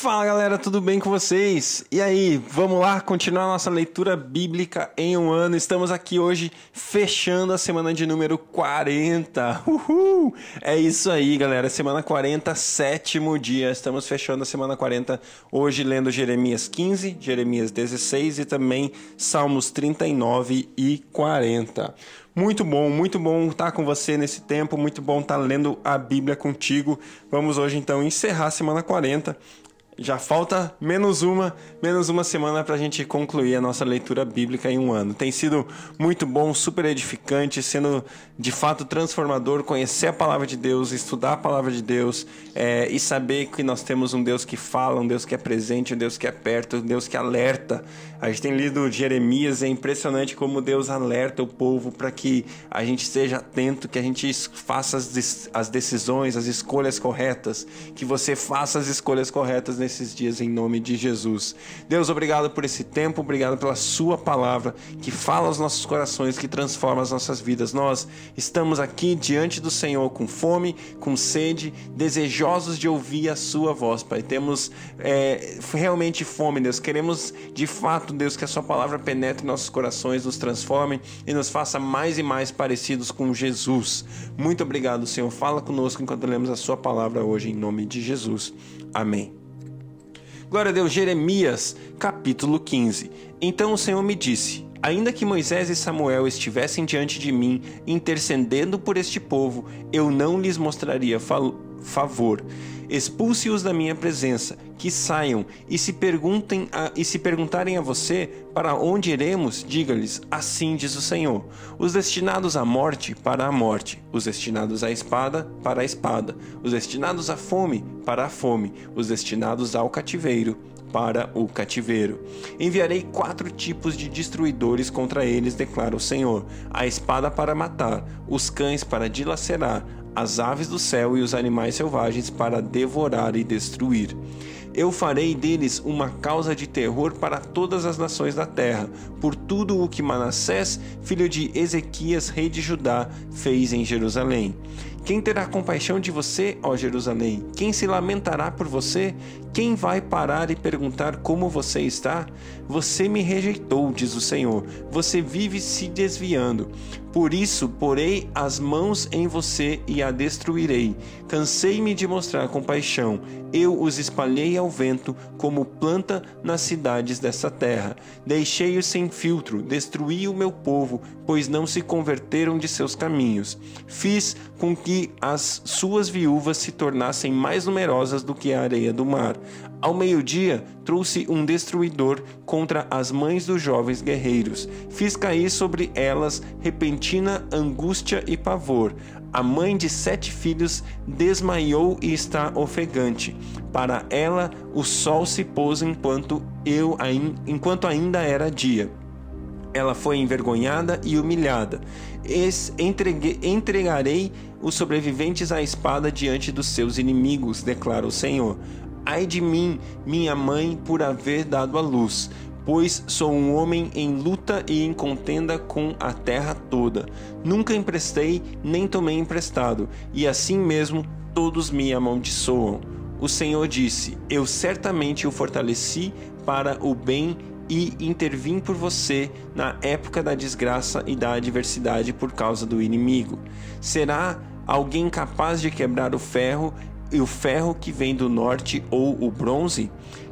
Fala galera, tudo bem com vocês? E aí, vamos lá continuar nossa leitura bíblica em um ano. Estamos aqui hoje fechando a semana de número 40. Uhul! É isso aí, galera. Semana 40, sétimo dia. Estamos fechando a semana 40 hoje lendo Jeremias 15, Jeremias 16 e também Salmos 39 e 40. Muito bom, muito bom estar com você nesse tempo, muito bom estar lendo a Bíblia contigo. Vamos hoje então encerrar a semana 40 já falta menos uma, menos uma semana para a gente concluir a nossa leitura bíblica em um ano. Tem sido muito bom, super edificante, sendo de fato transformador conhecer a palavra de Deus, estudar a palavra de Deus é, e saber que nós temos um Deus que fala, um Deus que é presente, um Deus que é perto, um Deus que alerta. A gente tem lido Jeremias, é impressionante como Deus alerta o povo para que a gente esteja atento, que a gente faça as, decisões, as escolhas corretas, que você faça as escolhas corretas nesses dias em nome de Jesus. Deus, obrigado por esse tempo, obrigado pela Sua palavra que fala aos nossos corações, que transforma as nossas vidas. Nós estamos aqui diante do Senhor com fome, com sede, desejosos de ouvir a Sua voz, Pai. Temos é, realmente fome, Deus. Queremos de fato, Deus, que a Sua palavra penetre nossos corações, nos transforme e nos faça mais e mais parecidos com Jesus. Muito obrigado, Senhor. Fala conosco enquanto lemos a Sua palavra hoje, em nome de Jesus. Amém. Glória a Deus, Jeremias, capítulo 15. Então o Senhor me disse: Ainda que Moisés e Samuel estivessem diante de mim, intercedendo por este povo, eu não lhes mostraria favor. Expulse-os da minha presença, que saiam, e se perguntem a, e se perguntarem a você para onde iremos, diga-lhes: Assim diz o Senhor. Os destinados à morte, para a morte, os destinados à espada, para a espada, os destinados à fome, para a fome, os destinados ao cativeiro, para o cativeiro. Enviarei quatro tipos de destruidores contra eles, declara o Senhor: a espada para matar, os cães para dilacerar, as aves do céu e os animais selvagens para devorar e destruir. Eu farei deles uma causa de terror para todas as nações da terra, por tudo o que Manassés, filho de Ezequias, rei de Judá, fez em Jerusalém. Quem terá compaixão de você, ó Jerusalém? Quem se lamentará por você? Quem vai parar e perguntar como você está? Você me rejeitou, diz o Senhor. Você vive se desviando. Por isso, porei as mãos em você e a destruirei. Cansei-me de mostrar compaixão. Eu os espalhei ao vento como planta nas cidades dessa terra. Deixei-os sem filtro, destruí o meu povo, pois não se converteram de seus caminhos. Fiz com que as suas viúvas se tornassem mais numerosas do que a areia do mar. Ao meio-dia, trouxe um destruidor contra as mães dos jovens guerreiros. Fiz cair sobre elas repentina angústia e pavor. A mãe de sete filhos desmaiou e está ofegante. Para ela, o sol se pôs enquanto eu enquanto ainda era dia. Ela foi envergonhada e humilhada. Entreguei, entregarei os sobreviventes à espada diante dos seus inimigos, declara o Senhor. Ai de mim, minha mãe, por haver dado a luz, pois sou um homem em luta e em contenda com a terra toda. Nunca emprestei, nem tomei emprestado, e assim mesmo todos me amaldiçoam. O Senhor disse: Eu certamente o fortaleci para o bem e intervim por você na época da desgraça e da adversidade por causa do inimigo. Será alguém capaz de quebrar o ferro e o ferro que vem do norte ou o bronze?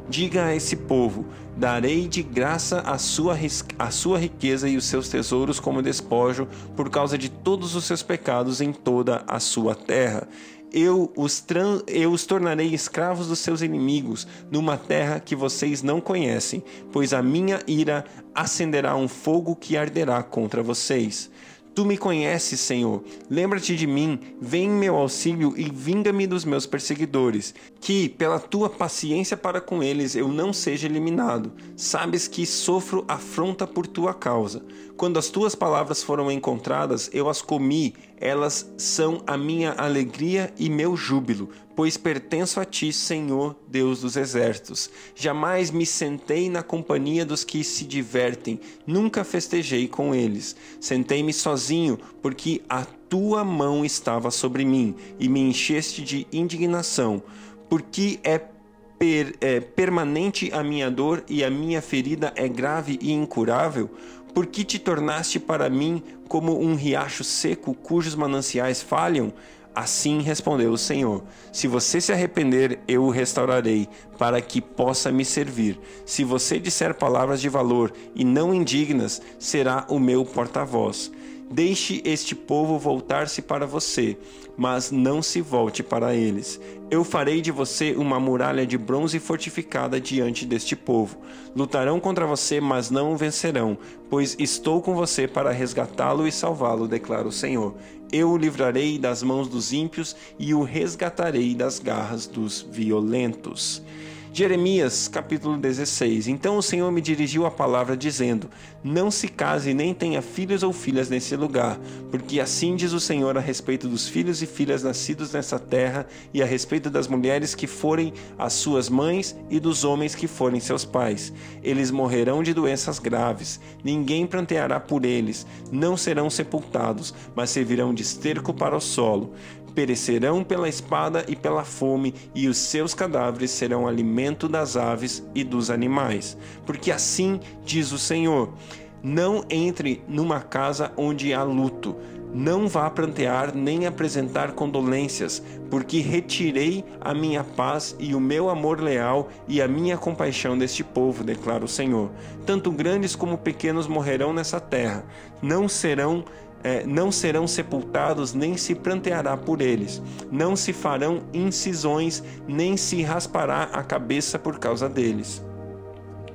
Diga a esse povo: darei de graça a sua, a sua riqueza e os seus tesouros como despojo por causa de todos os seus pecados em toda a sua terra. Eu os, eu os tornarei escravos dos seus inimigos, numa terra que vocês não conhecem, pois a minha ira acenderá um fogo que arderá contra vocês. Tu me conheces, Senhor. Lembra-te de mim, vem em meu auxílio e vinga-me dos meus perseguidores. Que, pela tua paciência para com eles, eu não seja eliminado. Sabes que sofro afronta por tua causa. Quando as tuas palavras foram encontradas, eu as comi. Elas são a minha alegria e meu júbilo, pois pertenço a ti, Senhor, Deus dos exércitos. Jamais me sentei na companhia dos que se divertem, nunca festejei com eles. Sentei-me sozinho, porque a tua mão estava sobre mim e me encheste de indignação. Porque é per, é, permanente a minha dor e a minha ferida é grave e incurável? Por que te tornaste para mim como um riacho seco cujos mananciais falham? Assim respondeu o Senhor: Se você se arrepender, eu o restaurarei, para que possa me servir. Se você disser palavras de valor e não indignas, será o meu porta-voz. Deixe este povo voltar-se para você, mas não se volte para eles. Eu farei de você uma muralha de bronze fortificada diante deste povo. Lutarão contra você, mas não o vencerão, pois estou com você para resgatá-lo e salvá-lo, declara o Senhor. Eu o livrarei das mãos dos ímpios e o resgatarei das garras dos violentos. Jeremias capítulo 16. Então o Senhor me dirigiu a palavra dizendo: Não se case nem tenha filhos ou filhas nesse lugar, porque assim diz o Senhor a respeito dos filhos e filhas nascidos nessa terra e a respeito das mulheres que forem as suas mães e dos homens que forem seus pais. Eles morrerão de doenças graves. Ninguém planteará por eles, não serão sepultados, mas servirão de esterco para o solo perecerão pela espada e pela fome, e os seus cadáveres serão alimento das aves e dos animais. Porque assim diz o Senhor: Não entre numa casa onde há luto, não vá prantear nem apresentar condolências, porque retirei a minha paz e o meu amor leal e a minha compaixão deste povo, declara o Senhor. Tanto grandes como pequenos morrerão nessa terra, não serão é, não serão sepultados, nem se pranteará por eles. Não se farão incisões, nem se raspará a cabeça por causa deles.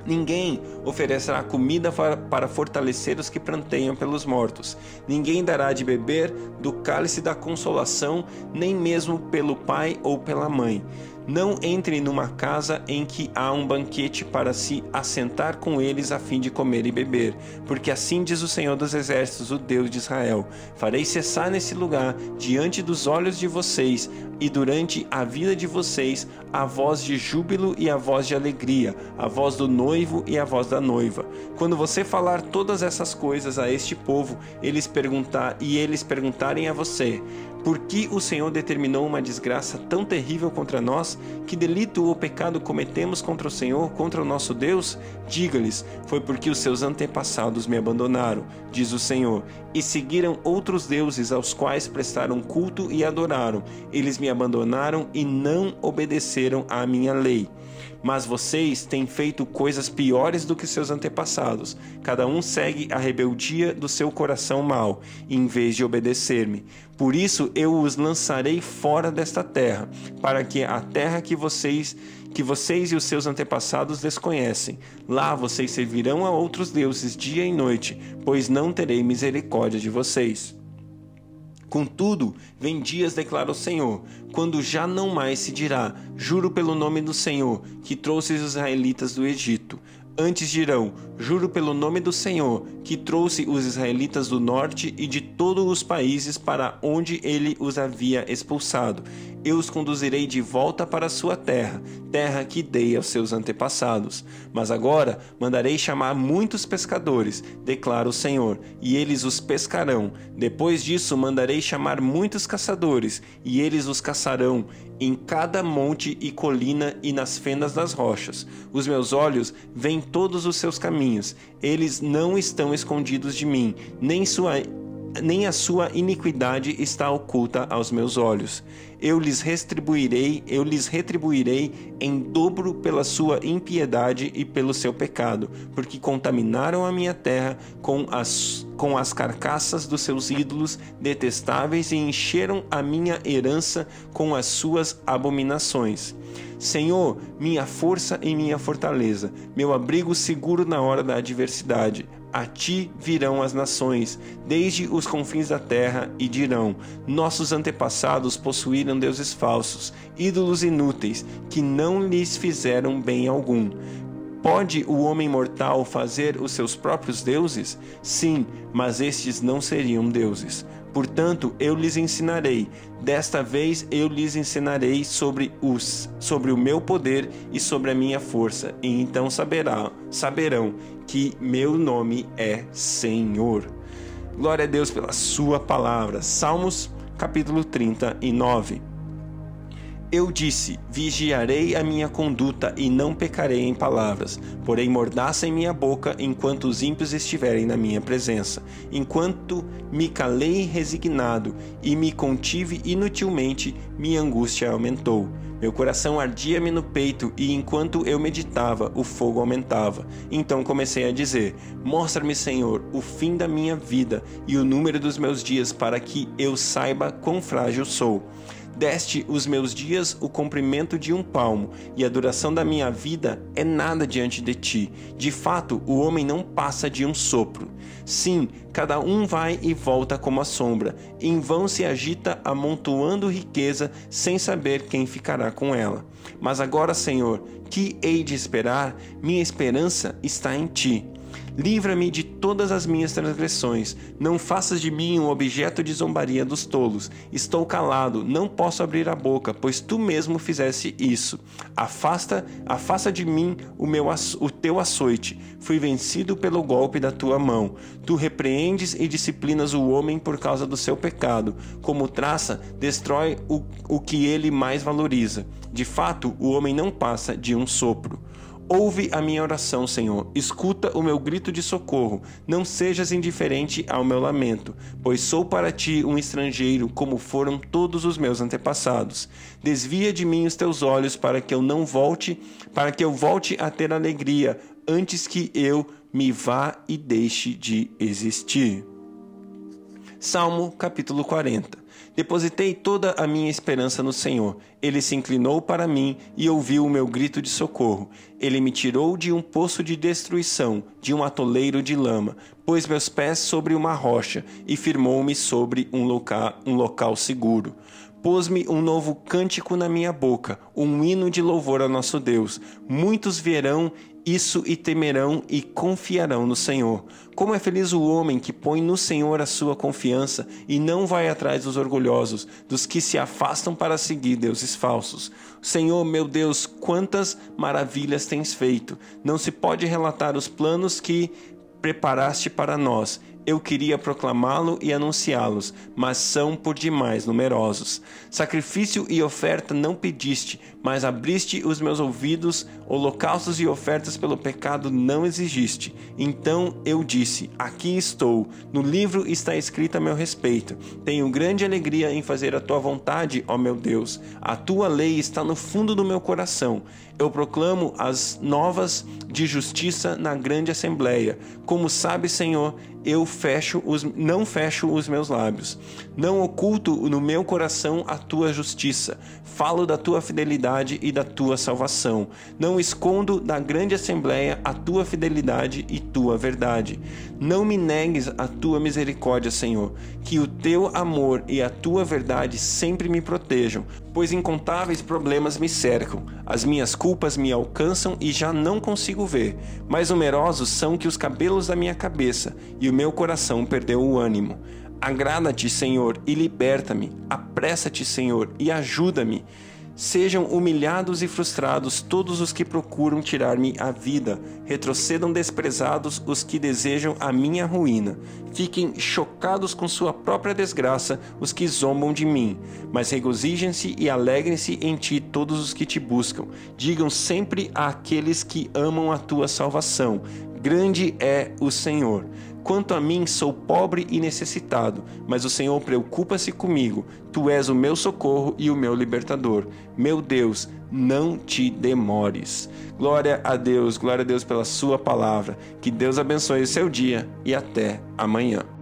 Ninguém oferecerá comida para fortalecer os que pranteiam pelos mortos. Ninguém dará de beber do cálice da consolação, nem mesmo pelo pai ou pela mãe não entre numa casa em que há um banquete para se assentar com eles a fim de comer e beber, porque assim diz o Senhor dos Exércitos, o Deus de Israel: Farei cessar nesse lugar, diante dos olhos de vocês, e durante a vida de vocês, a voz de júbilo e a voz de alegria, a voz do noivo e a voz da noiva. Quando você falar todas essas coisas a este povo, eles perguntar e eles perguntarem a você: por que o Senhor determinou uma desgraça tão terrível contra nós? Que delito ou pecado cometemos contra o Senhor, contra o nosso Deus? Diga-lhes: Foi porque os seus antepassados me abandonaram, diz o Senhor, e seguiram outros deuses aos quais prestaram culto e adoraram. Eles me abandonaram e não obedeceram à minha lei. Mas vocês têm feito coisas piores do que seus antepassados. Cada um segue a rebeldia do seu coração mau, em vez de obedecer-me. Por isso eu os lançarei fora desta terra, para que a terra que vocês que vocês e os seus antepassados desconhecem. Lá vocês servirão a outros deuses dia e noite, pois não terei misericórdia de vocês. Contudo, vem dias, declara o Senhor, quando já não mais se dirá: Juro pelo nome do Senhor, que trouxe os israelitas do Egito. Antes dirão: Juro pelo nome do Senhor, que trouxe os israelitas do norte e de todos os países para onde ele os havia expulsado. Eu os conduzirei de volta para a sua terra, terra que dei aos seus antepassados. Mas agora mandarei chamar muitos pescadores, declara o Senhor, e eles os pescarão. Depois disso mandarei chamar muitos caçadores, e eles os caçarão em cada monte e colina e nas fendas das rochas. Os meus olhos veem todos os seus caminhos, eles não estão escondidos de mim, nem sua nem a sua iniquidade está oculta aos meus olhos. Eu lhes retribuirei, eu lhes retribuirei em dobro pela sua impiedade e pelo seu pecado, porque contaminaram a minha terra com as com as carcaças dos seus ídolos detestáveis e encheram a minha herança com as suas abominações. Senhor, minha força e minha fortaleza, meu abrigo seguro na hora da adversidade. A ti virão as nações, desde os confins da terra, e dirão: Nossos antepassados possuíram deuses falsos, ídolos inúteis, que não lhes fizeram bem algum. Pode o homem mortal fazer os seus próprios deuses? Sim, mas estes não seriam deuses. Portanto, eu lhes ensinarei. Desta vez eu lhes ensinarei sobre os sobre o meu poder e sobre a minha força, e então saberá, saberão que meu nome é Senhor. Glória a Deus pela sua palavra. Salmos capítulo 39. Eu disse: Vigiarei a minha conduta e não pecarei em palavras, porém mordaça em minha boca enquanto os ímpios estiverem na minha presença. Enquanto me calei resignado e me contive inutilmente, minha angústia aumentou. Meu coração ardia-me no peito e enquanto eu meditava, o fogo aumentava. Então comecei a dizer: Mostra-me, Senhor, o fim da minha vida e o número dos meus dias para que eu saiba quão frágil sou. Deste os meus dias o comprimento de um palmo, e a duração da minha vida é nada diante de ti. De fato, o homem não passa de um sopro. Sim, cada um vai e volta como a sombra. Em vão se agita, amontoando riqueza, sem saber quem ficará com ela. Mas agora, Senhor, que hei de esperar? Minha esperança está em ti. Livra-me de todas as minhas transgressões. Não faças de mim um objeto de zombaria dos tolos. Estou calado, não posso abrir a boca, pois tu mesmo fizeste isso. Afasta, afasta de mim o meu o teu açoite. Fui vencido pelo golpe da tua mão. Tu repreendes e disciplinas o homem por causa do seu pecado. Como traça, destrói o, o que ele mais valoriza. De fato, o homem não passa de um sopro. Ouve a minha oração, Senhor. Escuta o meu grito de socorro. Não sejas indiferente ao meu lamento, pois sou para ti um estrangeiro, como foram todos os meus antepassados. Desvia de mim os teus olhos para que eu não volte, para que eu volte a ter alegria antes que eu me vá e deixe de existir. Salmo capítulo 40. Depositei toda a minha esperança no Senhor. Ele se inclinou para mim e ouviu o meu grito de socorro. Ele me tirou de um poço de destruição, de um atoleiro de lama, pôs meus pés sobre uma rocha e firmou-me sobre um local, um local seguro pôs-me um novo cântico na minha boca, um hino de louvor a nosso Deus. Muitos verão isso e temerão e confiarão no Senhor. Como é feliz o homem que põe no Senhor a sua confiança e não vai atrás dos orgulhosos, dos que se afastam para seguir deuses falsos. Senhor, meu Deus, quantas maravilhas tens feito! Não se pode relatar os planos que preparaste para nós eu queria proclamá-lo e anunciá-los, mas são por demais numerosos. Sacrifício e oferta não pediste, mas abriste os meus ouvidos, holocaustos e ofertas pelo pecado não exigiste. Então eu disse: Aqui estou, no livro está escrito a meu respeito. Tenho grande alegria em fazer a tua vontade, ó meu Deus. A tua lei está no fundo do meu coração. Eu proclamo as novas de justiça na grande assembleia. Como sabe, Senhor, eu fecho os, não fecho os meus lábios. Não oculto no meu coração a tua justiça. Falo da tua e da tua salvação. Não escondo da grande assembleia a tua fidelidade e tua verdade. Não me negues a tua misericórdia, Senhor. Que o teu amor e a tua verdade sempre me protejam, pois incontáveis problemas me cercam. As minhas culpas me alcançam e já não consigo ver. Mais numerosos são que os cabelos da minha cabeça, e o meu coração perdeu o ânimo. Agrada-te, Senhor, e liberta-me. Apressa-te, Senhor, e ajuda-me. Sejam humilhados e frustrados todos os que procuram tirar-me a vida, retrocedam desprezados os que desejam a minha ruína. Fiquem chocados com sua própria desgraça os que zombam de mim, mas regozijem-se e alegrem-se em ti todos os que te buscam. Digam sempre àqueles que amam a tua salvação: Grande é o Senhor. Quanto a mim, sou pobre e necessitado, mas o Senhor preocupa-se comigo. Tu és o meu socorro e o meu libertador. Meu Deus, não te demores. Glória a Deus, glória a Deus pela Sua palavra. Que Deus abençoe o seu dia e até amanhã.